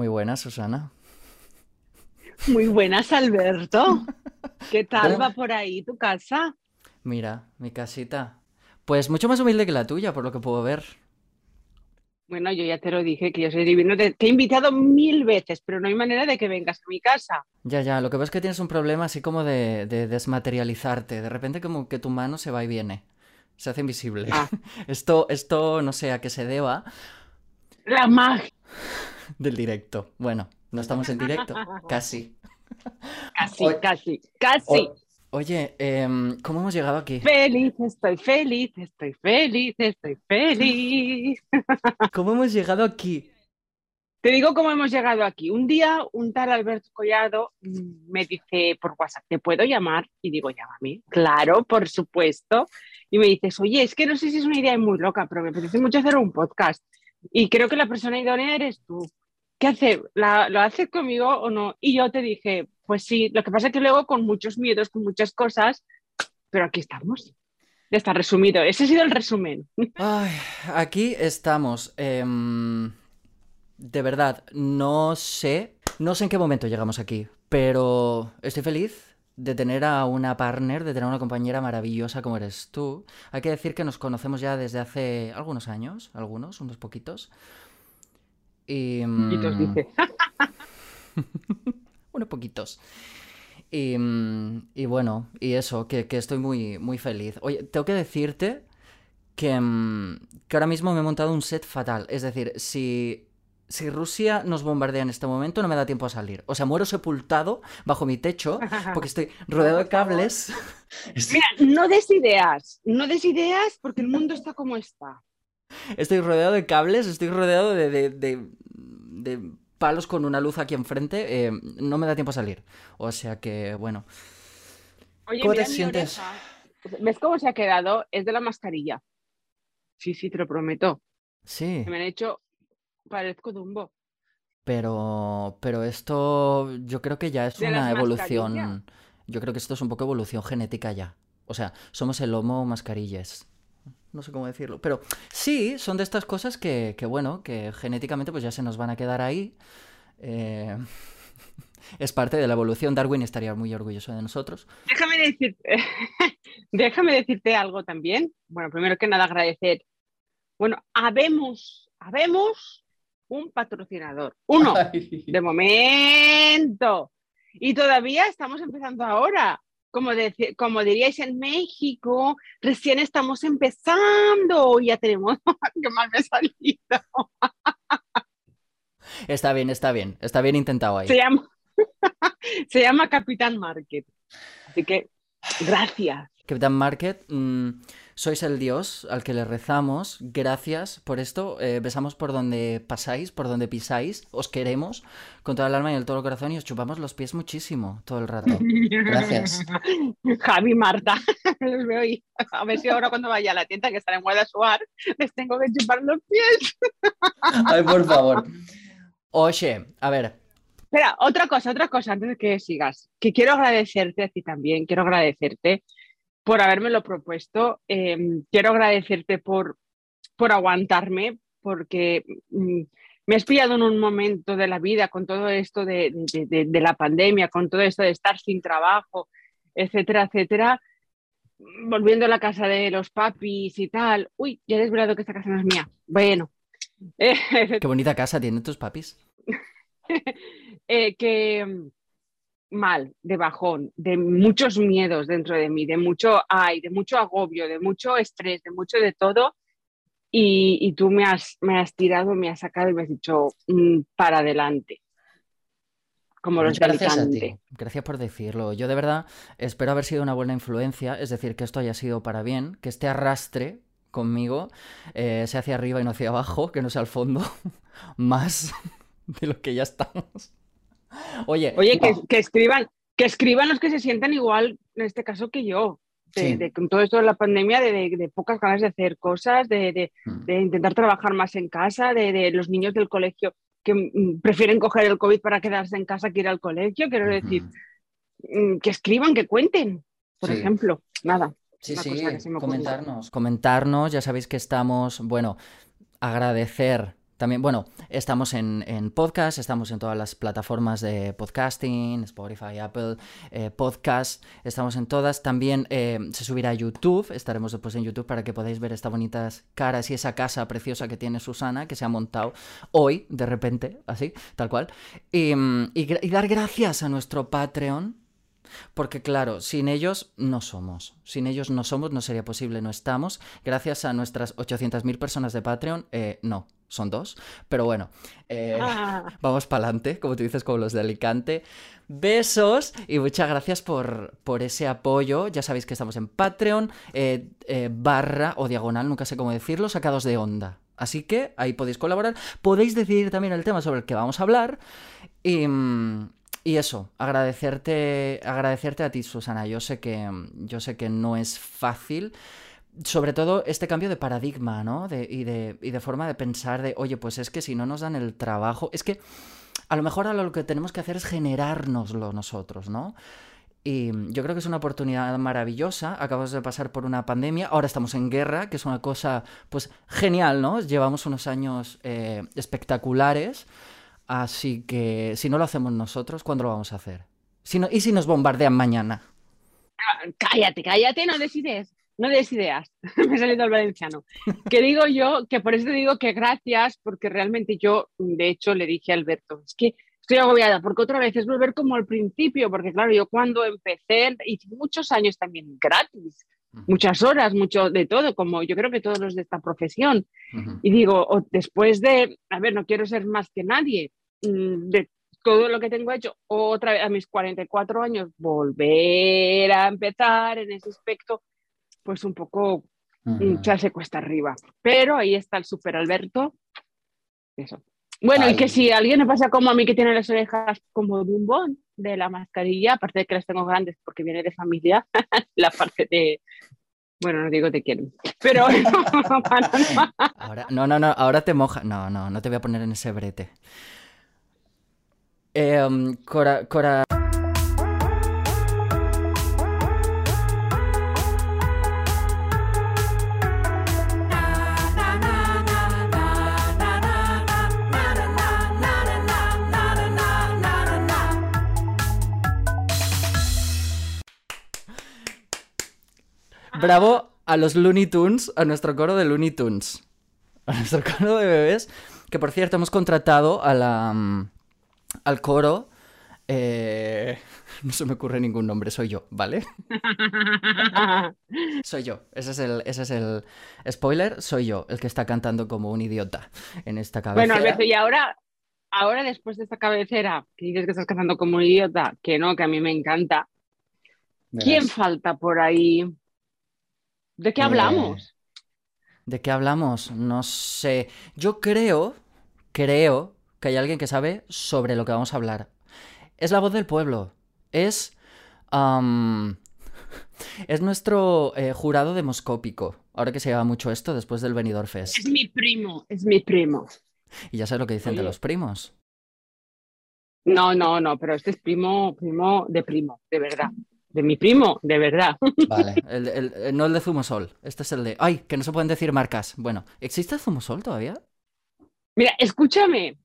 Muy buena, Susana. Muy buenas, Alberto. ¿Qué tal va por ahí tu casa? Mira, mi casita. Pues mucho más humilde que la tuya, por lo que puedo ver. Bueno, yo ya te lo dije, que yo soy divino. Te, he invitado mil veces, pero no hay manera de que vengas a mi casa. Ya, ya, lo que pasa es que tienes un problema así como de, desmaterializarte. De repente como que tu mano se va y viene. Se hace invisible. Ah. Esto, esto no sé a qué se deba. La magia. Del directo. Bueno, no estamos en directo. Casi. Casi, casi, casi. Oye, em, ¿cómo hemos llegado aquí? Feliz, estoy feliz, estoy feliz, estoy feliz. ¿Cómo hemos llegado aquí? Te digo cómo hemos llegado aquí. Un día un tal Alberto Collado mm, me dice por WhatsApp, ¿te puedo llamar? Y digo, llámame. Claro, por supuesto. Y me dices, oye, es que no sé si es una idea muy loca, pero me apetece mucho hacer un podcast. Y creo que la persona idónea eres tú. ¿Qué hace? ¿Lo haces conmigo o no? Y yo te dije, pues sí, lo que pasa es que luego con muchos miedos, con muchas cosas, pero aquí estamos. Ya está resumido. Ese ha sido el resumen. aquí estamos. Em, de verdad, no sé, no sé en qué momento llegamos aquí, pero estoy feliz de tener a una partner, de tener una compañera maravillosa como eres tú. Hay que decir que nos conocemos ya desde hace algunos años, algunos, unos poquitos. Y, poquitos, mm, dice. unos poquitos. Y, mm, y, bueno, y eso, que, estoy muy, muy feliz. Oye, tengo que decirte que, mm, que, ahora mismo me he montado un set fatal. Es decir, si, si Rusia nos bombardea en este momento, no me da tiempo a salir. O sea, muero sepultado bajo mi techo porque estoy rodeado de cables. Mira, no des ideas, no des ideas porque el mundo está como está. Estoy rodeado de cables, estoy rodeado de, de palos con una luz aquí enfrente, eh, no me da tiempo a salir. O sea que, bueno. Oye, ¿Cómo te sientes? ¿Ves cómo se ha quedado? Es de la mascarilla. Sí, sí, te lo prometo. Sí. Me han hecho. Parezco Dumbo. Pero, pero esto yo creo que ya es una evolución. Yo creo que esto es un poco evolución genética ya. O sea, somos el homo mascarillas no sé cómo decirlo. Pero sí, son de estas cosas que, bueno, que genéticamente pues ya se nos van a quedar ahí. Eh, es parte de la evolución. Darwin estaría muy orgulloso de nosotros. Déjame decirte, déjame decirte algo también. Bueno, primero que nada agradecer. Bueno, habemos, habemos un patrocinador. Uno, de momento. Y todavía estamos empezando ahora como, como diríais en México, recién estamos empezando, ya tenemos, qué mal me he salido. Está bien, está bien, está bien intentado ahí. Se llama, se llama Capitán Market. Así que, gracias. Capitán Market, mm, sois el Dios al que le rezamos. Gracias por esto. Eh, besamos por donde pasáis, por donde pisáis. Os queremos con toda el alma y el todo el corazón y os chupamos los pies muchísimo todo el rato. Gracias. Javi, Marta, los veo y a ver si ahora cuando vaya a la tienda que estará en Guadalajara les tengo que chupar los pies. Ay, por favor. Oye, a ver, Espera, otra cosa, otra cosa antes de que sigas, que quiero agradecerte a ti también, quiero agradecerte por habérmelo propuesto. Em, quiero agradecerte por, por aguantarme, porque mm, me has pillado en un momento de la vida con todo esto de, la pandemia, con todo esto de estar sin trabajo, etcétera, etcétera. Volviendo a la casa de los papis y tal. Uy, ya he desvelado que esta casa no es mía. Bueno. Qué bonita casa tienen tus papis. Eh, que, mal, de bajón, de muchos miedos dentro de mí, de mucho ay, de mucho agobio, de mucho estrés, de mucho de todo. Y, tú me has, me has tirado, me has sacado y me has dicho mm, para adelante. Como los Gracias a ti. Gracias por decirlo. Yo de verdad espero haber sido una buena influencia, es decir, que esto haya sido para bien, que este arrastre conmigo eh, sea hacia arriba y no hacia abajo, que no sea al fondo, más de lo que ya estamos. Oye, Oye que, escriban, que escriban los que se sientan igual, en este caso, que yo. De, con todo esto de la pandemia, de, pocas ganas de hacer cosas, mm. de, intentar trabajar más en casa, de, los niños del colegio que mm, prefieren coger el COVID para quedarse en casa que ir al colegio. Quiero decir, mm, que escriban, que cuenten, por ejemplo. Nada. Sí, sí, comentarnos, comentarnos, ya sabéis que estamos, bueno, agradecer También, bueno, estamos en, podcast, estamos en todas las plataformas de podcasting, Spotify, Apple, eh, Podcast, estamos en todas. También eh, se subirá a YouTube, estaremos después en YouTube para que podáis ver estas bonitas caras y esa casa preciosa que tiene Susana, que se ha montado hoy, de repente, así, tal cual. y, y dar gracias a nuestro Patreon porque claro, sin ellos no somos. Sin ellos no somos, no sería posible, no estamos. Gracias a nuestras 800.000 personas de Patreon, eh, no, son dos. Pero bueno, eh, ah. vamos para adelante, como tú dices, como los de Alicante. Besos y muchas gracias por, por ese apoyo. Ya sabéis que estamos en Patreon, eh, barra o diagonal, nunca sé cómo decirlo, sacados de onda. Así que ahí podéis colaborar. Podéis decidir también el tema sobre el que vamos a hablar. Y, mm, y eso, agradecerte, agradecerte a ti, Susana. Yo sé que, yo sé que no es fácil. Sobre todo este cambio de paradigma, ¿no? De, y, de, y de forma de pensar de, oye, pues es que si no nos dan el trabajo, es que a lo mejor lo que tenemos que hacer es generárnoslo nosotros, ¿no? Y yo creo que es una oportunidad maravillosa. Acabamos de pasar por una pandemia, ahora estamos en guerra, que es una cosa, pues, genial, ¿no? Llevamos unos años eh, espectaculares. Así que si no lo hacemos nosotros, ¿cuándo lo vamos a hacer? ¿Y si nos bombardean mañana? Ah, cállate, cállate, no decides. No des ideas. Me he salido al valenciano. Que digo yo, que por eso te digo que gracias, porque realmente yo, de hecho, le dije a Alberto, es que estoy agobiada, porque otra vez es volver como al principio, porque claro, yo cuando empecé, hice muchos años también gratis, muchas horas, mucho de todo, como yo creo que todos los de esta profesión. Y digo, después de, a ver, no quiero ser más que nadie, Mm, de todo lo que tengo hecho, otra vez a mis 44 años, volver a empezar en ese aspecto, pues un poco ya se cuesta arriba. Pero ahí está el super Alberto. Eso. Bueno, y que si alguien me pasa como a mí que tiene las orejas como de un bon de la mascarilla, aparte de que las tengo grandes porque viene de familia, la parte de, bueno, no digo te quiero, pero ahora, no, no, no, ahora te moja. No, no, no te voy a poner en ese brete. Eh, Cora, Cora... Bravo a los Looney Tunes, a nuestro coro de Looney Tunes. A nuestro coro de bebés. Que por cierto, hemos contratado a la mm, al coro. Eh, no se me ocurre ningún nombre, soy yo, ¿vale? soy yo, ese es, el, ese es el spoiler, soy yo, el que está cantando como un idiota en esta cabecera. Bueno, Alberto, y ahora, ahora después de esta cabecera, que dices que estás cantando como un idiota, que no, que a mí me encanta, ¿quién falta por ahí? ¿De qué hablamos? Eh, ¿De qué hablamos? No sé. Yo creo, creo que hay alguien que sabe sobre lo que vamos a hablar. Es la voz del pueblo. Es. es nuestro eh, jurado demoscópico. Ahora que se lleva mucho esto después del Benidorm Fest. Es mi primo, es mi primo. Y ya sabes lo que dicen de los primos. No, no, no, pero este es primo, primo de primo, de verdad. De mi primo, de verdad. Vale, no el de Zumosol. Este es el de. ¡Ay! Que no se pueden decir marcas. Bueno, ¿existe Zumosol todavía? Mira, escúchame,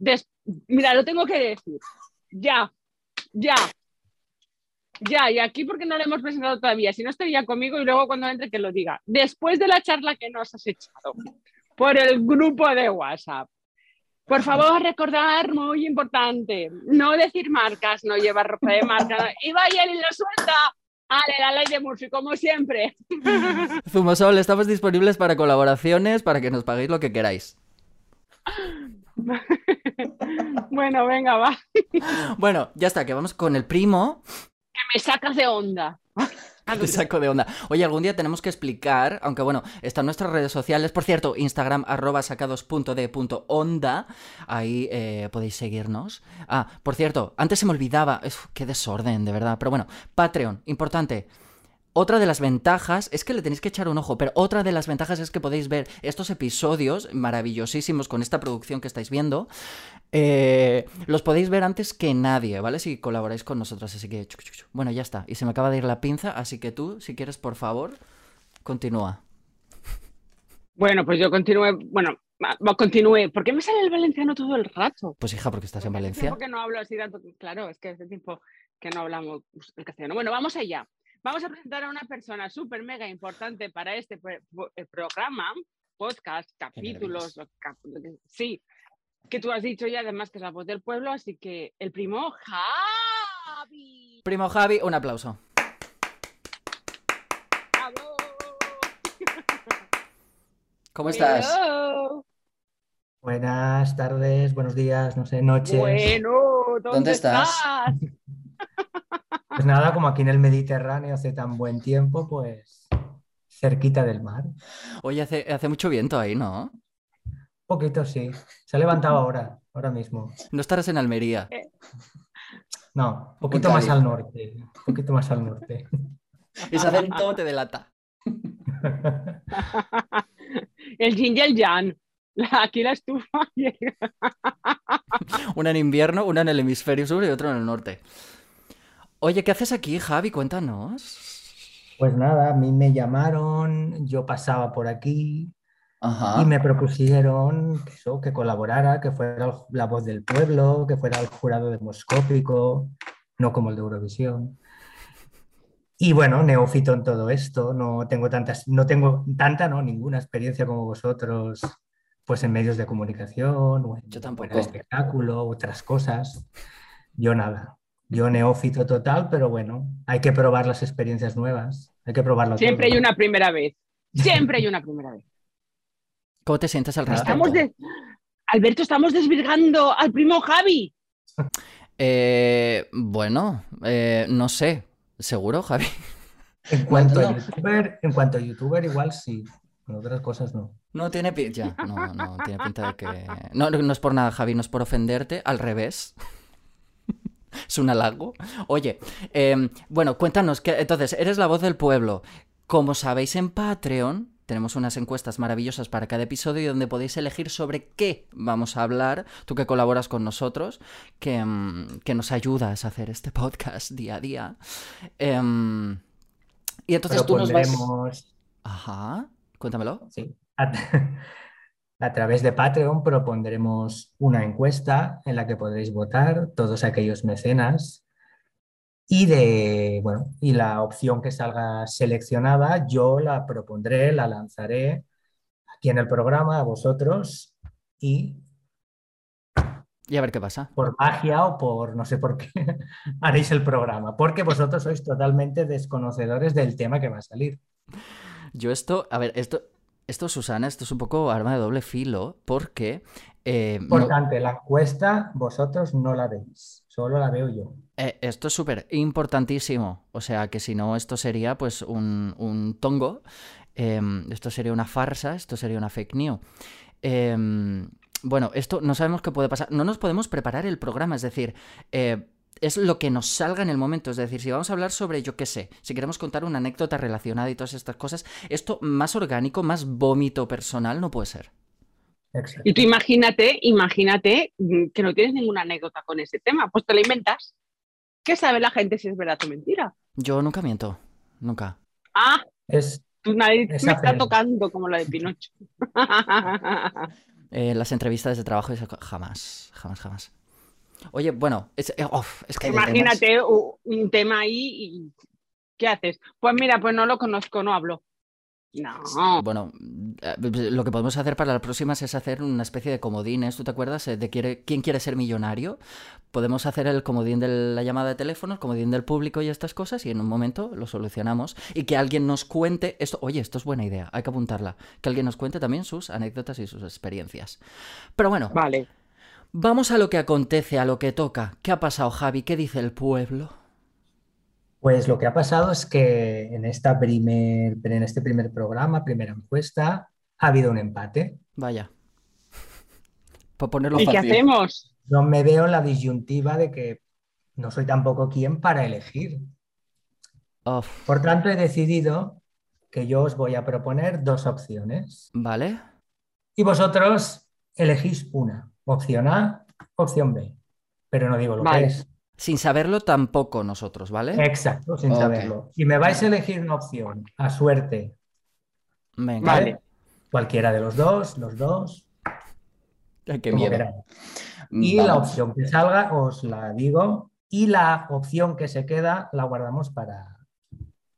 mira, lo tengo que decir. Ya, ya, ya, y aquí porque no lo hemos presentado todavía, si no estaría conmigo y luego cuando entre que lo diga. Después de la charla que nos has echado por el grupo de WhatsApp, por favor recordar, muy importante, no decir marcas, no llevar ropa de marca, y vaya y lo suelta. Ale, la ley de Murphy, como siempre. Zumosol, estamos disponibles para colaboraciones, para que nos paguéis lo que queráis. bueno, venga, va. bueno, ya está, que vamos con el primo. Que me sacas de onda. Te saco de onda. Oye, algún día tenemos que explicar, aunque bueno, están nuestras redes sociales. Por cierto, Instagram arroba sacados.de.onda. Ahí eh, podéis seguirnos. Ah, por cierto, antes se me olvidaba. qué desorden, de verdad. Pero bueno, Patreon, importante. Otra de las ventajas es que le tenéis que echar un ojo, pero otra de las ventajas es que podéis ver estos episodios maravillosísimos con esta producción que estáis viendo. Eh, los podéis ver antes que nadie, ¿vale? Si colaboráis con nosotros. Así que, bueno, ya está. Y se me acaba de ir la pinza, así que tú, si quieres, por favor, continúa. Bueno, pues yo continúe. Bueno, continúe. ¿Por qué me sale el valenciano todo el rato? Pues hija, porque estás en Valencia. Porque no hablo así tanto. Claro, es que hace tiempo que no hablamos el castellano. Bueno, vamos allá. Vamos a presentar a una persona súper mega importante para este programa, podcast, capítulos, sí, que tú has dicho ya además que es la voz del pueblo, así que el primo Javi. Primo Javi, un aplauso. ¿Cómo estás? Buenas tardes, buenos días, no sé, noches. Bueno, ¿dónde, estás? Pues nada, como aquí en el Mediterráneo hace tan buen tiempo, pues cerquita del mar. Oye, hace, hace mucho viento ahí, ¿no? poquito, sí. Se ha levantado ahora, ahora mismo. ¿No estarás en Almería? Eh. No, un poquito más al norte. Un poquito más al norte. Ese acento te delata. el yin y el yang. Aquí la estufa. una en invierno, una en el hemisferio sur y otra en el norte. Oye, ¿qué haces aquí, Javi? Cuéntanos. Pues nada, a mí me llamaron, yo pasaba por aquí y me propusieron que, eso, que colaborara, que fuera la voz del pueblo, que fuera el jurado demoscópico, no como el de Eurovisión. Y bueno, neófito en todo esto, no tengo tantas, no tengo tanta, no, ninguna experiencia como vosotros, pues en medios de comunicación, o en, Yo tampoco. en espectáculo, otras cosas. Yo nada. Yo neófito total, pero bueno, hay que probar las experiencias nuevas, hay que probarlo Siempre hay una primera vez, siempre hay una primera vez. ¿Cómo te sientes al respecto? Estamos Alberto, estamos desvirgando al primo Javi. Eh, bueno, eh, no sé, ¿seguro, Javi? En cuanto, a YouTuber, en cuanto a youtuber, igual sí. En otras cosas no. No tiene pinta. no, no tiene pinta de que. No, no es por nada, Javi, no es por ofenderte, al revés. es un halago. Oye, em, bueno, cuéntanos, que, entonces, eres la voz del pueblo. Como sabéis en Patreon, tenemos unas encuestas maravillosas para cada episodio donde podéis elegir sobre qué vamos a hablar, tú que colaboras con nosotros, que, mm, nos ayudas a hacer este podcast día a día. Em, y entonces tú nos vas... Ajá, cuéntamelo. Sí. A través de Patreon propondremos una encuesta en la que podréis votar todos aquellos mecenas y de bueno, y la opción que salga seleccionada yo la propondré, la lanzaré aquí en el programa a vosotros y y a ver qué pasa. Por magia o por no sé por qué haréis el programa, porque vosotros sois totalmente desconocedores del tema que va a salir. Yo esto, a ver, esto esto, Susana, esto es un poco arma de doble filo, porque... Eh, Importante, la encuesta vosotros no la veis, solo la veo yo. Eh, esto es súper importantísimo, o sea que si no, esto sería pues un, tongo, em, esto sería una farsa, esto sería una fake news. Em, bueno, esto no sabemos qué puede pasar, no nos podemos preparar el programa, es decir, eh, es lo que nos salga en el momento. Es decir, si vamos a hablar sobre, yo qué sé, si queremos contar una anécdota relacionada y todas estas cosas, esto más orgánico, más vómito personal no puede ser. Y tú imagínate, imagínate mm, que no tienes ninguna anécdota con ese tema, pues te la inventas. ¿Qué sabe la gente si es verdad o mentira? Yo nunca miento, nunca. Ah, es, tu nariz me está tocando como la de Pinocho. Eh, las entrevistas de trabajo jamás, jamás, jamás. Oye, bueno, es, eh, que... Imagínate un tema ahí y ¿qué haces? Pues mira, pues no lo conozco, no hablo. No. Bueno, eh, lo que podemos hacer para las próximas es hacer una especie de comodines. ¿Tú te acuerdas eh, de quién quiere ser millonario? Podemos hacer el comodín de la llamada de teléfono, el comodín del público y estas cosas y en un momento lo solucionamos. Y que alguien nos cuente esto. Oye, esto es buena idea, hay que apuntarla. Que alguien nos cuente también sus anécdotas y sus experiencias. Pero bueno. Vale. Vamos a lo que acontece, a lo que toca. ¿Qué ha pasado, Javi? ¿Qué dice el pueblo? Pues lo que ha pasado es que en, esta primer, en este primer programa, primera encuesta, ha habido un empate. Vaya. Por ponerlo ¿Y qué hacemos? No me veo la disyuntiva de que no soy tampoco quien para elegir. Por tanto, he decidido que yo os voy a proponer dos opciones. Vale. Y vosotros elegís una. Opción A, opción B. Pero no digo lo que es. Sin saberlo tampoco nosotros, ¿vale? Exacto, sin saberlo. Si me vais a elegir una opción a suerte, Venga. Vale. Cualquiera de los dos, los dos. Qué miedo. Y la opción que salga, os la digo, y la opción que se queda la guardamos para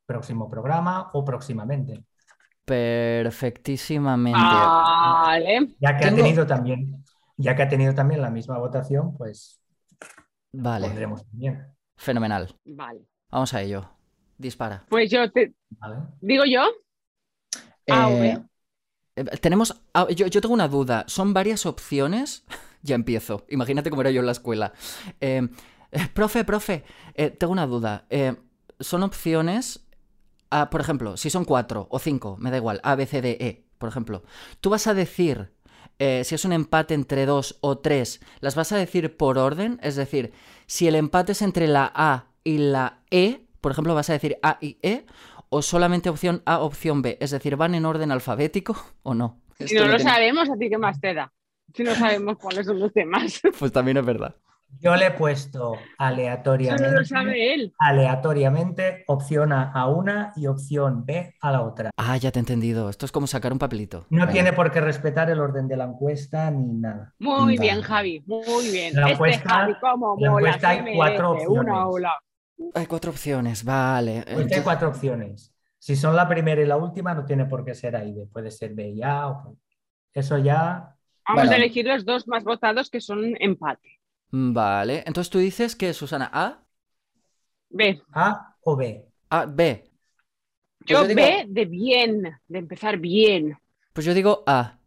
próximo programa o próximamente. Perfectísimamente. Vale. Ya que ha tenido también, ya que ha tenido también la misma votación, pues vale. pondremos también. Fenomenal. Vale. Vamos a ello. Dispara. Pues yo te. ¿Digo yo? Eh, eh, tenemos. Ah, yo, tengo una duda. ¿Son varias opciones? ya empiezo. Imagínate cómo era yo en la escuela. Eh, profe, profe, tengo una duda. ¿Son opciones Ah, por ejemplo, si son cuatro o cinco, me da igual, A, B, C, D, E, por ejemplo, tú vas a decir, eh, si es un empate entre dos o tres, las vas a decir por orden, es decir, si el empate es entre la A y la E, por ejemplo, vas a decir A y E, o solamente opción A, opción B, es decir, ¿van en orden alfabético o no? Si no lo sabemos, ¿a ti qué más te da? Si no sabemos cuáles son los temas. Pues también es verdad. Yo le he puesto aleatoriamente, aleatoriamente opción A a una y opción B a la otra. Ah, ya te he entendido. Esto es como sacar un papelito. No tiene por qué respetar el orden de la encuesta ni nada. Muy bien, Javi. Muy bien. La este encuesta, hay cuatro opciones. Hay cuatro opciones, vale. hay cuatro opciones. Si son la primera y la última, no tiene por qué ser A y B. Puede ser B y A. Eso ya. Vamos a elegir los dos más votados que son empate. Vale, entonces tú dices que Susana A. B. A o B. A, B. Yo, pues B de bien, de empezar bien. Pues yo digo A.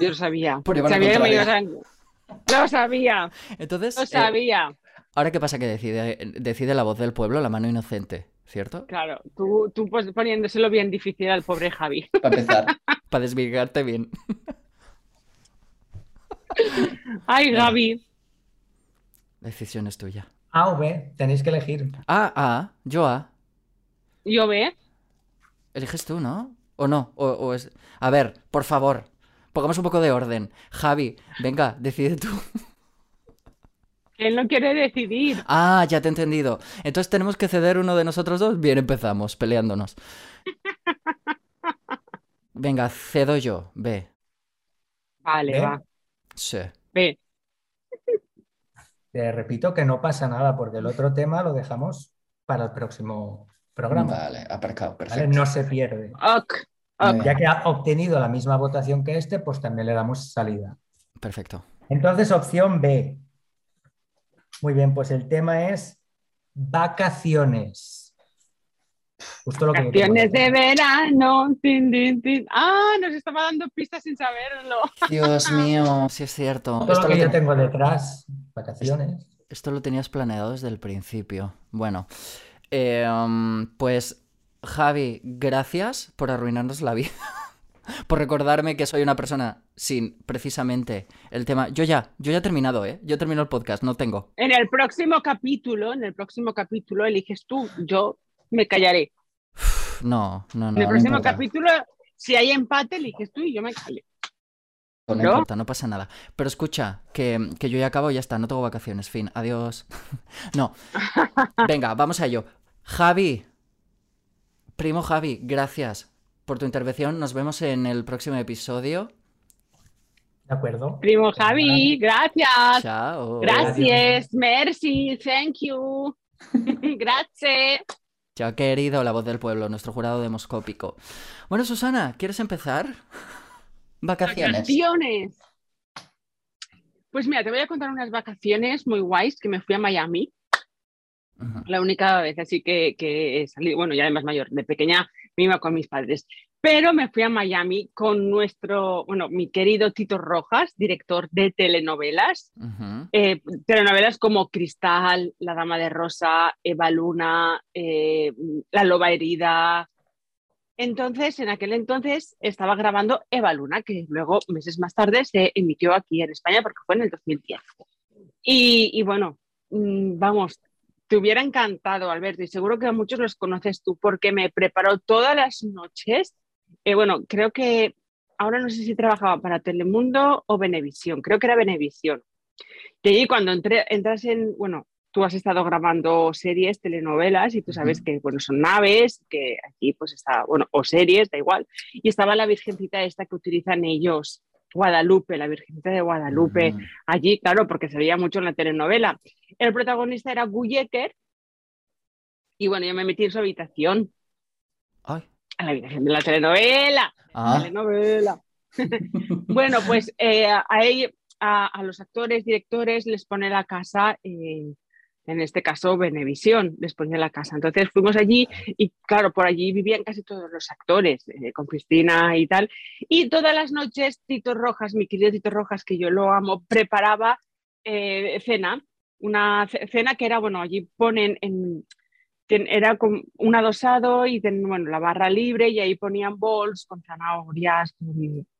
Yo lo sabía. sabía que me ibas a... Lo sabía. Entonces. Lo sabía. Eh, ahora qué pasa que decide, decide la voz del pueblo, la mano inocente, ¿cierto? Claro, tú, tú pues poniéndoselo bien difícil al pobre Javi. Para empezar. Para desvirgarte bien. Ay, Gaby. La decisión es tuya. A o B, tenéis que elegir. A, A, yo A. ¿Yo B? Eliges tú, ¿no? ¿O no? O, es... A ver, por favor, pongamos un poco de orden. Javi, venga, decide tú. Él no quiere decidir. Ah, ya te he entendido. Entonces tenemos que ceder uno de nosotros dos. Bien, empezamos, peleándonos. Venga, cedo yo. B. Vale, va. Sí. Te repito que no pasa nada porque el otro tema lo dejamos para el próximo programa. Vale, aparcado, perfecto. No se pierde. Ya que ha obtenido la misma votación que este, pues también le damos salida. Perfecto. Entonces, opción B. Muy bien, pues el tema es vacaciones. Justo lo de verano. Ah, nos estaba dando pistas sin saberlo. Dios mío, sí es cierto. Todo esto lo que yo tengo detrás, vacaciones. Esto lo tenías planeado desde el principio. Bueno, eh, um, pues Javi, gracias por arruinarnos la vida. por recordarme que soy una persona sin precisamente el tema. Yo ya, yo ya he terminado, ¿eh? Yo termino el podcast, no tengo. En el próximo capítulo, en el próximo capítulo eliges tú, yo me callaré. No, no, no. En el próximo capítulo, si hay empate, eliges tú y yo me callo. No, importa, no pasa nada. Pero escucha, que, que, yo ya acabo y ya está, no tengo vacaciones, fin, adiós. no. Venga, vamos a ello. Javi, primo Javi, gracias por tu intervención. Nos vemos en el próximo episodio. De acuerdo. Primo Javi, gracias. Chao. Gracias, merci, thank you. gracias. Chao, querido, la voz del pueblo, nuestro jurado demoscópico. Bueno, Susana, ¿quieres empezar? Vacaciones. Vacaciones. Pues mira, te voy a contar unas vacaciones muy guays que me fui a Miami. La única vez así que, que salí, bueno, ya además mayor, de pequeña me iba con mis padres. Pero me fui a Miami con nuestro, bueno, mi querido Tito Rojas, director de telenovelas. Eh, telenovelas como Cristal, La Dama de Rosa, Eva Luna, eh, La Loba Herida. Entonces, en aquel entonces estaba grabando Eva Luna, que luego, meses más tarde, se emitió aquí en España porque fue en el 2010. Y, y bueno, mm, vamos, te hubiera encantado, Alberto, y seguro que a muchos los conoces tú, porque me preparó todas las noches eh, bueno, creo que ahora no sé si trabajaba para Telemundo o Venevisión, creo que era Venevisión. Y allí cuando entré, entras en, bueno, tú has estado grabando series, telenovelas y tú sabes que, bueno, son naves, que aquí pues está, bueno, o series, da igual. Y estaba la virgencita esta que utilizan ellos Guadalupe, la Virgencita de Guadalupe, allí, claro, porque se veía mucho en la telenovela. El protagonista era Guyeker, y bueno, yo me metí en su habitación. Ay. A la habitación de la telenovela. Ah. telenovela. bueno, pues eh, a, a, los actores, directores, les pone la casa, eh, en este caso Benevisión, les pone la casa. Entonces fuimos allí y claro, por allí vivían casi todos los actores, eh, con Cristina y tal. Y todas las noches Tito Rojas, mi querido Tito Rojas, que yo lo amo, preparaba cena, una cena que era, bueno, allí ponen en, era con un adosado y bueno, la barra libre y ahí ponían bols con zanahorias,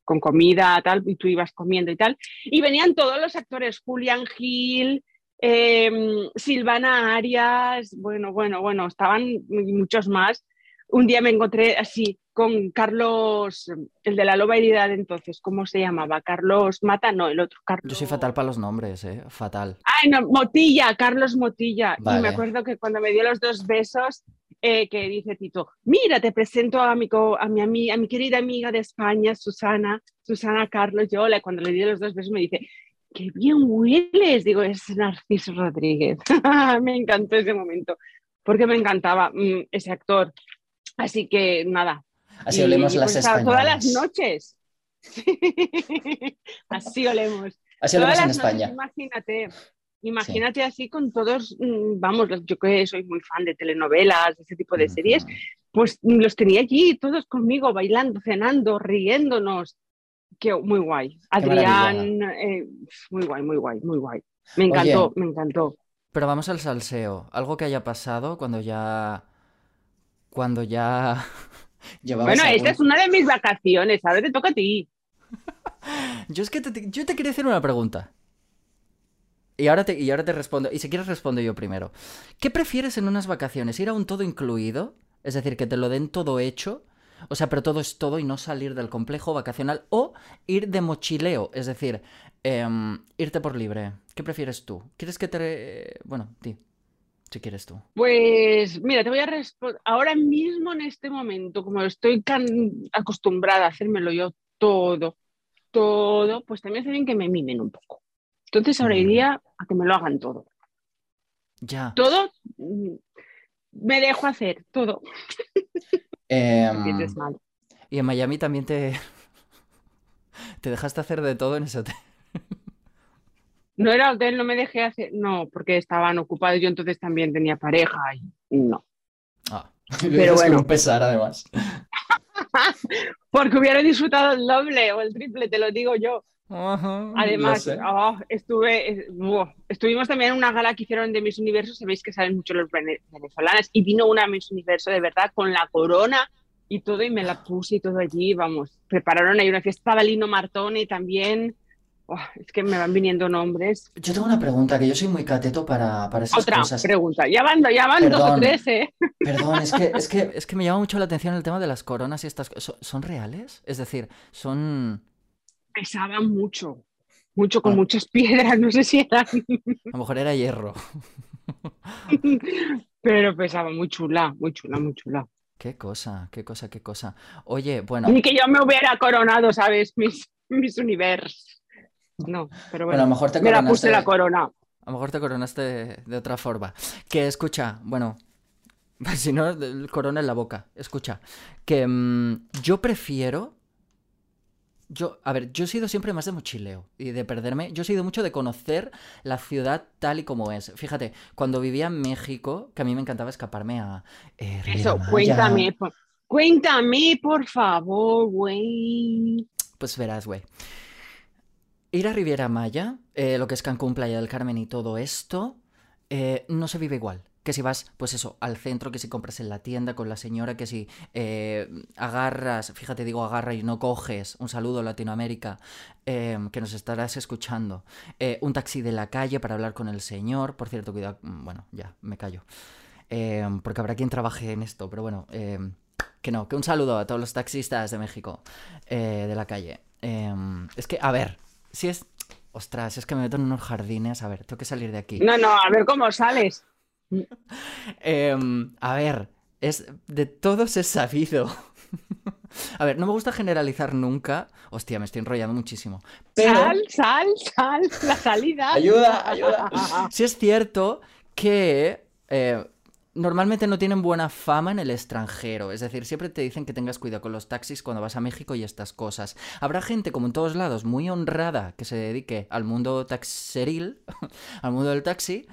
con, comida, tal, y tú ibas comiendo y tal. Y venían todos los actores, Julian Gil, em, Silvana Arias, bueno, bueno, bueno, estaban muchos más. Un día me encontré así con Carlos, el de la loba herida de entonces, ¿cómo se llamaba? Carlos Mata, no, el otro Carlos. Yo soy fatal para los nombres, ¿eh? Fatal. Ay, no, Motilla, Carlos Motilla. Y me acuerdo que cuando me dio los dos besos, eh, que dice Tito, mira, te presento a mi, a, mi, a mi querida amiga de España, Susana, Susana Carlos Yola. Cuando le di los dos besos me dice, qué bien hueles. Digo, es Narciso Rodríguez. me encantó ese momento, porque me encantaba mm, ese actor. Así que nada, Así olemos las pues, españolas. Todas las noches. así olemos. Así olemos en España. imagínate. Imagínate así con todos, mm, vamos, yo que soy muy fan de telenovelas, de ese tipo de series, pues los tenía allí todos conmigo, bailando, cenando, riéndonos. Qué, muy guay. Adrián, eh, muy guay, muy guay, muy guay. Me encantó, me encantó. Pero vamos al salseo. Algo que haya pasado cuando ya. Cuando ya bueno, esta es una de mis vacaciones, ahora te toca a ti. yo es que te, yo te quería hacer una pregunta. Y ahora, te, y ahora te respondo, y si quieres respondo yo primero. ¿Qué prefieres en unas vacaciones? ¿Ir a un todo incluido? Es decir, que te lo den todo hecho, o sea, pero todo es todo y no salir del complejo vacacional, o ir de mochileo, es decir, em, irte por libre. ¿Qué prefieres tú? ¿Quieres que te... Bueno, di si quieres tú. Pues mira, te voy a responder. Ahora mismo, en este momento, como estoy tan acostumbrada a hacérmelo yo todo, todo, pues también hace bien que me mimen un poco. Entonces ahora iría a que me lo hagan todo. Ya. Todo mm, me dejo hacer, todo. Em, y en Miami también te, te dejaste hacer de todo en ese hotel. No era hotel, no me dejé hacer, no, porque estaban ocupados, yo entonces también tenía pareja y no. Ah. Pero bueno. un pesar además. porque hubiera disfrutado el doble o el triple, te lo digo yo. Además, oh, estuve, estuvimos también en una gala que hicieron de Miss Universo, sabéis que saben mucho los venezolanos, y vino una Miss Universo de verdad con la corona y todo, y me la puse y todo allí, vamos, prepararon ahí una fiesta, estaba Lino Martone también, es que me van viniendo nombres. Yo tengo una pregunta, que yo soy muy cateto para, para esas Otra cosas. pregunta, ya van, ya van dos o tres, ¿eh? Perdón, es que, es, que, es que me llama mucho la atención el tema de las coronas y estas cosas. ¿Son reales? Es decir, son... Pesaban mucho, mucho, con ah. muchas piedras, no sé si eran... A lo mejor era hierro. Pero pesaba muy chula, muy chula, muy chula. Qué cosa, qué cosa, qué cosa. Oye, bueno... Ni que yo me hubiera coronado, ¿sabes? Mis, mis universos. No, pero bueno, a lo mejor te me la puse la corona. A lo mejor te coronaste de, otra forma. Que escucha, bueno, si no, el corona en la boca. Escucha, que mm, yo prefiero. Yo, a ver, yo he sido siempre más de mochileo y de perderme. Yo he sido mucho de conocer la ciudad tal y como es. Fíjate, cuando vivía en México, que a mí me encantaba escaparme a. Eh, Eso, cuéntame, cuéntame, por favor, güey. Pues verás, güey. Ir a Riviera Maya, eh, lo que es Cancún, Playa del Carmen y todo esto, eh, no se vive igual. Que si vas, pues eso, al centro, que si compras en la tienda con la señora, que si eh, agarras, fíjate, digo agarra y no coges, un saludo a Latinoamérica, que nos estarás escuchando, un taxi de la calle para hablar con el señor, por cierto, cuidado, mm, bueno, ya, me callo, porque habrá quien trabaje en esto, pero bueno, que no, que un saludo a todos los taxistas de México, de la calle. es que, a ver, si es. Ostras, es que me meto en unos jardines. A ver, tengo que salir de aquí. No, no, a ver cómo sales. Em, a ver, es de todos es sabido. A ver, no me gusta generalizar nunca. Hostia, me estoy enrollando muchísimo. Sal, sal, sal, la salida. ayuda, ayuda. Sí es cierto que eh, normalmente no tienen buena fama en el extranjero. Es decir, siempre te dicen que tengas cuidado con los taxis cuando vas a México y estas cosas. Habrá gente, como en todos lados, muy honrada que se dedique al mundo taxeril, al mundo del taxi.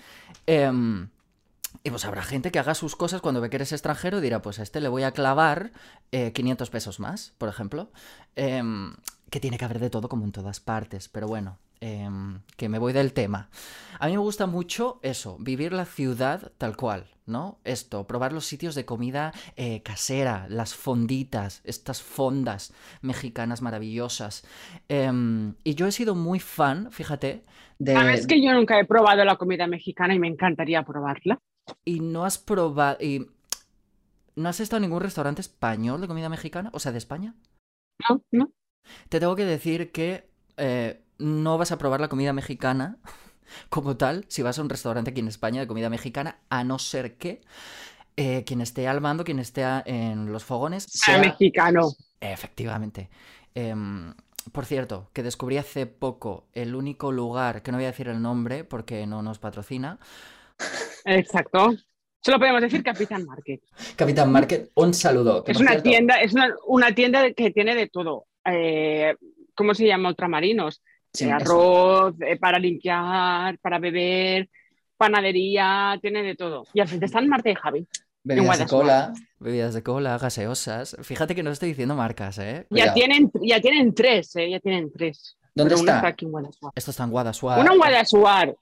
Em, y pues habrá gente que haga sus cosas cuando ve que eres extranjero y dirá, pues a este le voy a clavar 500 eh, pesos más, por ejemplo. Em, que tiene que haber de todo como en todas partes, pero bueno, em, que me voy del tema. A mí me gusta mucho eso, vivir la ciudad tal cual, ¿no? Esto, probar los sitios de comida eh, casera, las fonditas, estas fondas mexicanas maravillosas. Em, y yo he sido muy fan, fíjate, de... Sabes que yo nunca he probado la comida mexicana y me encantaría probarla. Y no has probado... Y... ¿No has estado en ningún restaurante español de comida mexicana? O sea, de España. No, no. Te tengo que decir que eh, no vas a probar la comida mexicana como tal si vas a un restaurante aquí en España de comida mexicana, a no ser que eh, quien esté al mando, quien esté en los fogones, sea mexicano. Efectivamente. Em, por cierto, que descubrí hace poco el único lugar, que no voy a decir el nombre porque no nos patrocina, Exacto. Solo podemos decir Capitán Market. Capitán Market, un saludo. Es una tienda, es una, tienda que tiene de todo. Eh, ¿Cómo se llama? Ultramarinos. Eh, arroz, eh, para limpiar, para beber, panadería, tiene de todo. Y al frente están Marte y Javi. Bebidas de cola. Bebidas de cola, gaseosas. Fíjate que no estoy diciendo marcas, ¿eh? Ya tienen, ya tienen tres, ¿eh? Ya tienen tres. ¿Dónde está? aquí en Esto está en Guadasuar. Uno en Guadasuar.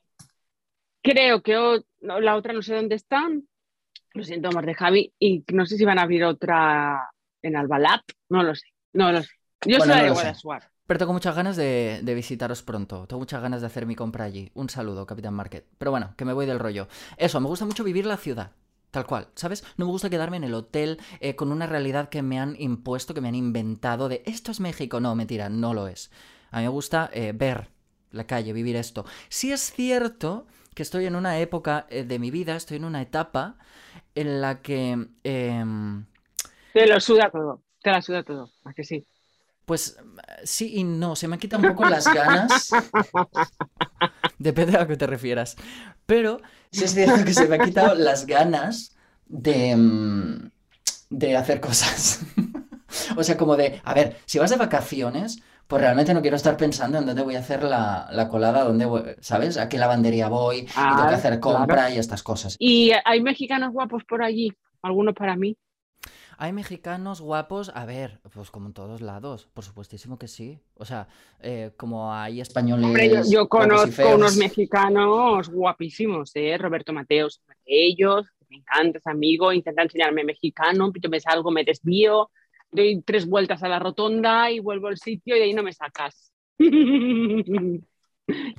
Creo que la otra no sé dónde están. Lo siento, Mar de Javi. Y no sé si van a abrir otra en Albalap. No lo sé. No lo sé. Yo soy de Guadasuar. Pero tengo muchas ganas de, visitaros pronto. Tengo muchas ganas de hacer mi compra allí. Un saludo, Capitán Market. Pero bueno, que me voy del rollo. Eso, me gusta mucho vivir la ciudad. Tal cual, ¿sabes? No me gusta quedarme en el hotel eh, con una realidad que me han impuesto, que me han inventado de esto es México. No, mentira, no lo es. A mí me gusta eh, ver la calle, vivir esto. Si es cierto que estoy en una época eh, de mi vida, estoy en una etapa en la que... Em, te lo suda todo, te la suda todo, ¿a que sí? Pues sí y no, se me han quitado un poco las ganas. Depende a lo que te refieras. Pero sí es cierto que se me han quitado las ganas de, em, de hacer cosas. o sea, como de, a ver, si vas de vacaciones, pues realmente no quiero estar pensando en dónde voy a hacer la, colada, dónde ¿sabes? A qué lavandería voy, y tengo que hacer compra y estas cosas. ¿Y hay mexicanos guapos por allí? ¿Alguno para mí? Hay mexicanos guapos, a ver, pues como en todos lados, por supuestísimo que sí. O sea, eh, como hay españoles. Hombre, yo, conozco unos mexicanos guapísimos, ¿eh? Roberto Mateos, ellos, me encanta, es amigo, intenta enseñarme mexicano, yo me salgo, me desvío, doy tres vueltas a la rotonda y vuelvo al sitio y ahí no me sacas.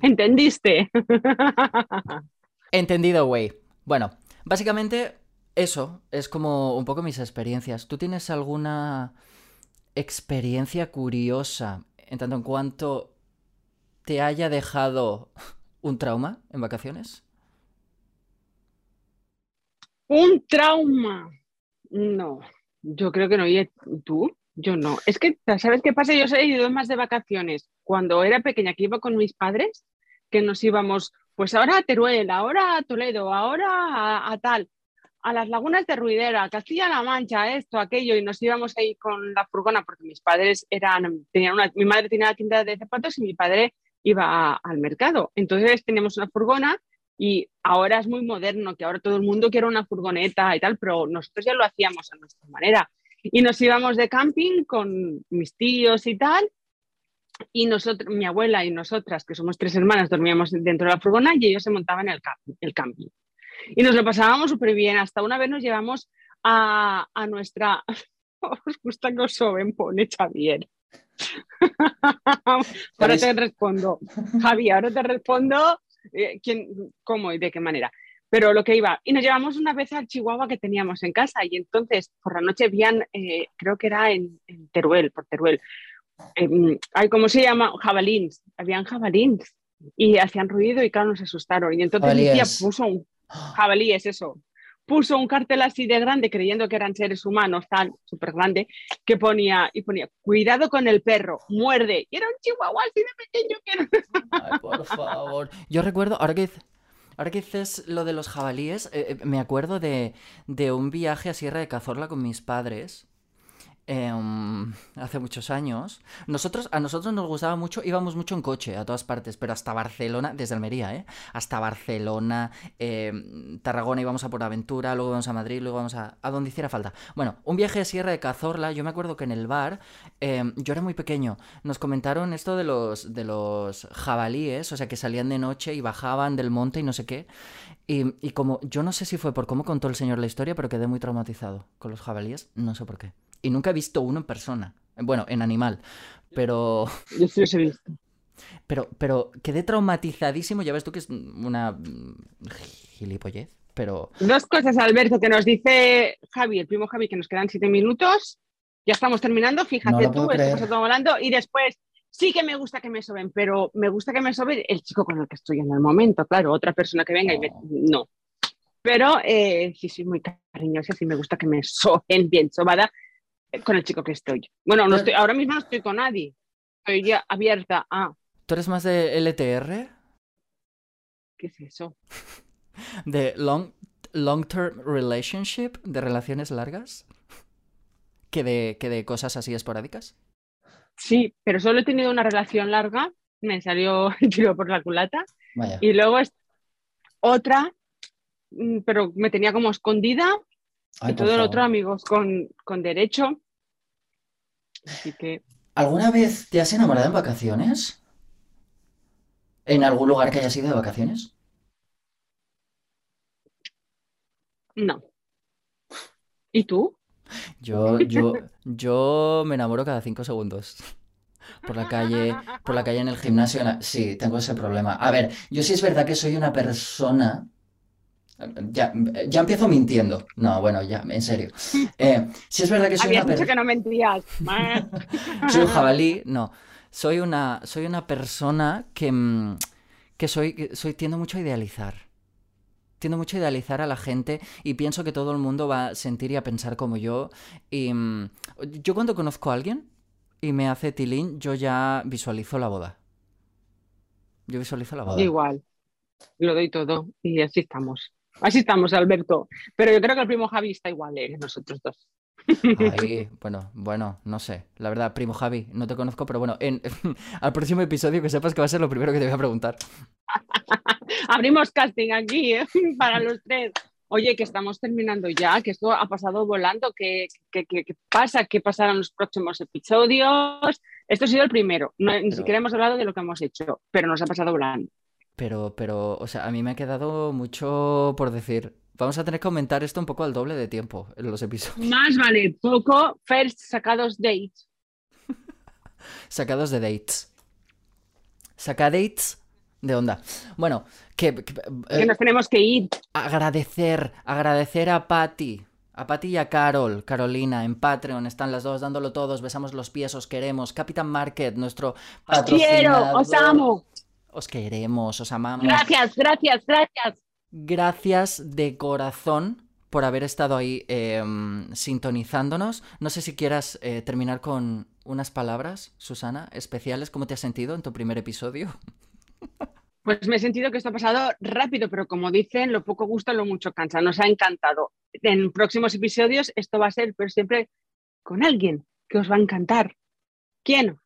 ¿Entendiste? Entendido, güey. Bueno, básicamente eso es como un poco mis experiencias. ¿Tú tienes alguna experiencia curiosa en tanto en cuanto te haya dejado un trauma en vacaciones? Un trauma. No. Yo creo que no. ¿Y tú? Yo no. Es que, ¿sabes qué pasa? Yo he ido más de vacaciones cuando era pequeña, que iba con mis padres, que nos íbamos, pues ahora a Teruel, ahora a Toledo, ahora a, tal, a las lagunas de Ruidera, Castilla-La Mancha, esto, aquello, y nos íbamos ahí con la furgona, porque mis padres eran, tenían una, mi madre tenía la tienda de zapatos y mi padre iba al mercado. Entonces teníamos una furgona y ahora es muy moderno, que ahora todo el mundo quiere una furgoneta y tal, pero nosotros ya lo hacíamos a nuestra manera. Y nos íbamos de camping con mis tíos y tal, y nosotros, mi abuela y nosotras, que somos tres hermanas, dormíamos dentro de la furgona y ellos se montaban en el, camping. Y nos lo pasábamos súper bien. Hasta una vez nos llevamos a, a nuestra... Os gusta que os soben, pone Xavier. ahora te respondo. Javier, ahora te respondo eh, quién, cómo y de qué manera. Pero lo que iba, y nos llevamos una vez al Chihuahua que teníamos en casa y entonces por la noche habían, eh, creo que era en, Teruel, por Teruel, eh, ¿cómo se llama? Jabalíns, habían jabalíns y hacían ruido y claro, nos asustaron. Y entonces mi tía puso un jabalí, es eso, puso un cartel así de grande, creyendo que eran seres humanos, tan súper grande, que ponía, y ponía, cuidado con el perro, muerde. Y era un chihuahua así de pequeño que Ay, por favor. Yo recuerdo, ahora que, ahora que dices lo de los jabalíes, eh, eh, me acuerdo de, de un viaje a Sierra de Cazorla con mis padres Em, hace muchos años. Nosotros, a nosotros nos gustaba mucho, íbamos mucho en coche a todas partes, pero hasta Barcelona, desde Almería, ¿eh? Hasta Barcelona, em, Tarragona íbamos a aventura, luego íbamos a Madrid, luego íbamos a, a donde hiciera falta. Bueno, un viaje de Sierra de Cazorla, yo me acuerdo que en el bar, em, yo era muy pequeño, nos comentaron esto de los, de los jabalíes, o sea, que salían de noche y bajaban del monte y no sé qué. Y, y como, yo no sé si fue por cómo contó el señor la historia, pero quedé muy traumatizado con los jabalíes, no sé por qué. Y nunca he visto uno en persona. Bueno, en animal. Pero. Yo sí los he visto. Pero, pero quedé traumatizadísimo. Ya ves tú que es una gilipollez. Pero. Dos cosas, Alberto, que nos dice Javi, el primo Javi, que nos quedan siete minutos. Ya estamos terminando. Fíjate tú, estamos hablando. Y después, sí que me gusta que me soben, pero me gusta que me sobe el chico con el que estoy en el momento. Claro, otra persona que venga y me. No. Pero eh, sí, soy muy cariñosa, sí me gusta que me soben bien sobada con el chico que estoy. Bueno, no estoy, ahora mismo no estoy con nadie. Estoy ya abierta a. ¿Tú eres más de LTR? ¿Qué es eso? ¿De long, long term relationship? ¿De relaciones largas? ¿Que de, que de cosas así esporádicas? Sí, pero solo he tenido una relación larga. Me salió el tiro por la culata. Y luego es otra, mm, pero me tenía como escondida y todo el otro, amigos, con, con derecho. Así que. ¿Alguna vez te has enamorado en vacaciones? ¿En algún lugar que hayas ido de vacaciones? No. ¿Y tú? Yo, yo, yo me enamoro cada cinco segundos. Por la calle, por la calle en el gimnasio. Sí, tengo ese problema. A ver, yo sí es verdad que soy una persona ya, ya empiezo mintiendo. No, bueno, ya, en serio. Eh, si es verdad que soy Habías una dicho que no mentías. soy un jabalí, no. Soy una, soy una persona que, mm, que soy, soy, tiendo mucho a idealizar. Tiendo mucho a idealizar a la gente y pienso que todo el mundo va a sentir y a pensar como yo. Y mm, yo cuando conozco a alguien y me hace tilín, yo ya visualizo la boda. Yo visualizo la boda. Igual. Lo doy todo y así estamos. Así estamos, Alberto. Pero yo creo que el primo Javi está igual, ¿eh? Nosotros dos. Ahí, bueno, bueno, no sé. La verdad, primo Javi, no te conozco, pero bueno, en, al próximo episodio que sepas que va a ser lo primero que te voy a preguntar. Abrimos casting aquí, ¿eh? Para los tres. Oye, que estamos terminando ya, que esto ha pasado volando, ¿qué, qué, pasa? ¿Qué pasarán los próximos episodios? Esto ha sido el primero, ni siquiera hemos hablado de lo que hemos hecho, pero nos ha pasado volando. Pero, pero, o sea, a mí me ha quedado mucho por decir. Vamos a tener que aumentar esto un poco al doble de tiempo en los episodios. Más vale poco, first sacados dates. sacados de dates. Saca dates de onda. Bueno, que, que, eh, nos tenemos que ir. Agradecer, agradecer a Patty. A Patty y a Carol, Carolina, en Patreon, están las dos dándolo todos, besamos los pies, os queremos. Capitán Market, nuestro patrocinador. Quiero, os amo. Os queremos, os amamos. Gracias, gracias, gracias. Gracias de corazón por haber estado ahí em, sintonizándonos. No sé si quieras eh, terminar con unas palabras, Susana, especiales. ¿Cómo te has sentido en tu primer episodio? Pues me he sentido que esto ha pasado rápido, pero como dicen, lo poco gusta, lo mucho cansa. Nos ha encantado. En próximos episodios esto va a ser, pero siempre con alguien que os va a encantar. ¿Quién?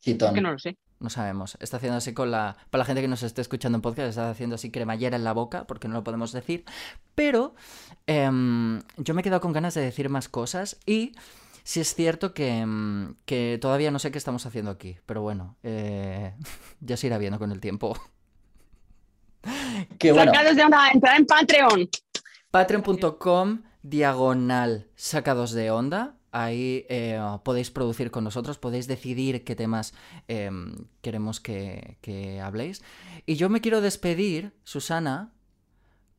Chitón. Que no lo sé no sabemos. Está haciendo así con la. Para la gente que nos esté escuchando en podcast, está haciendo así cremallera en la boca, porque no lo podemos decir. Pero em, yo me he quedado con ganas de decir más cosas y. Sí es cierto que, em, que todavía no sé qué estamos haciendo aquí, pero bueno, eh, ya se irá viendo con el tiempo. que bueno. Sacados de onda, entrar en Patreon. Patreon.com diagonal sacados de onda Ahí eh, podéis producir con nosotros, podéis decidir qué temas em, queremos que, que habléis. Y yo me quiero despedir, Susana,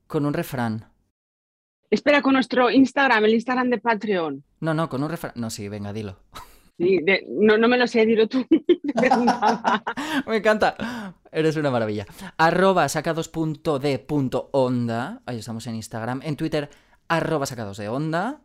con un refrán. Espera, con nuestro Instagram, el Instagram de Patreon. No, no, con un refrán. No, sí, venga, dilo. Sí, no, me lo sé, dilo tú. me encanta. Eres una maravilla. Arroba sacados.de.onda. Ahí estamos en Instagram. En Twitter, arroba sacados de onda.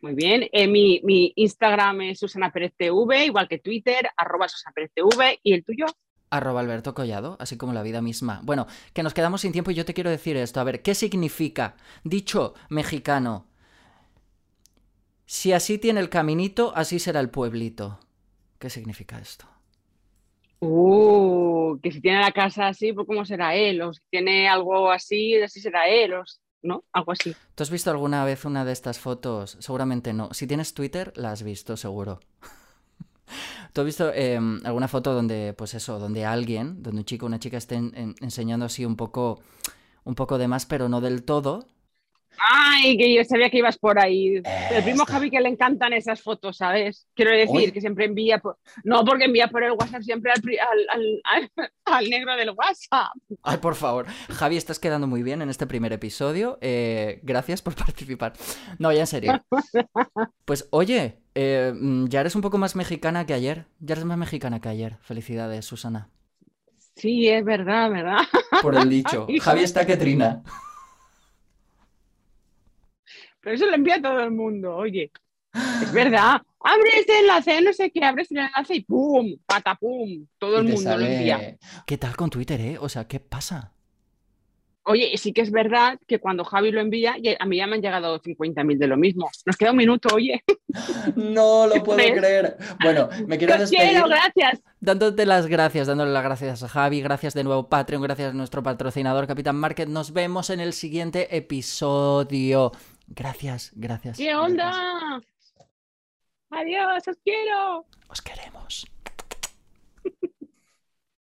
Muy bien. Eh, mi, Instagram es Susana Pérez TV, igual que Twitter, arroba Susana Pérez TV. ¿Y el tuyo? Arroba Alberto Collado, así como la vida misma. Bueno, que nos quedamos sin tiempo y yo te quiero decir esto. A ver, ¿qué significa dicho mexicano? Si así tiene el caminito, así será el pueblito. ¿Qué significa esto? Uh, que si tiene la casa así, pues cómo será él, o si tiene algo así, así será él, ¿Tú has visto alguna vez una de estas fotos? Seguramente no. Si tienes Twitter, la has visto, seguro. ¿Tú has visto em, alguna foto donde, pues eso, donde alguien, donde un chico o una chica estén enseñando así un poco, un poco de más, pero no del todo, Ay, que yo sabía que ibas por ahí. El primo Javi que le encantan esas fotos, ¿sabes? Quiero decir que siempre envía, no porque envía por el WhatsApp siempre al, negro del WhatsApp. Ay, por favor. Javi, estás quedando muy bien en este primer episodio. Eh, gracias por participar. No, ya en serio. Pues oye, eh, mm, ya eres un poco más mexicana que ayer. Ya eres más mexicana que ayer. Felicidades, Susana. Sí, es verdad, ¿verdad? Por el dicho. Javi está que trina. Pero eso lo envía todo el mundo, oye. Es verdad. Abre este enlace, no sé qué, abres el enlace y ¡pum! ¡Patapum! Todo el mundo lo envía. ¿Qué tal con Twitter, eh? O sea, ¿qué pasa? Oye, sí que es verdad que cuando Javi lo envía, a mí ya me han llegado 50.000 de lo mismo. Nos queda un minuto, oye. No lo puedo creer. Bueno, me quiero despedir. Quiero, gracias. Dándote las gracias, dándole las gracias a Javi, gracias de nuevo Patreon, gracias a nuestro patrocinador Capitán Market. Nos vemos en el siguiente episodio. Gracias, gracias. ¿Qué onda? Adiós, os quiero. Os queremos.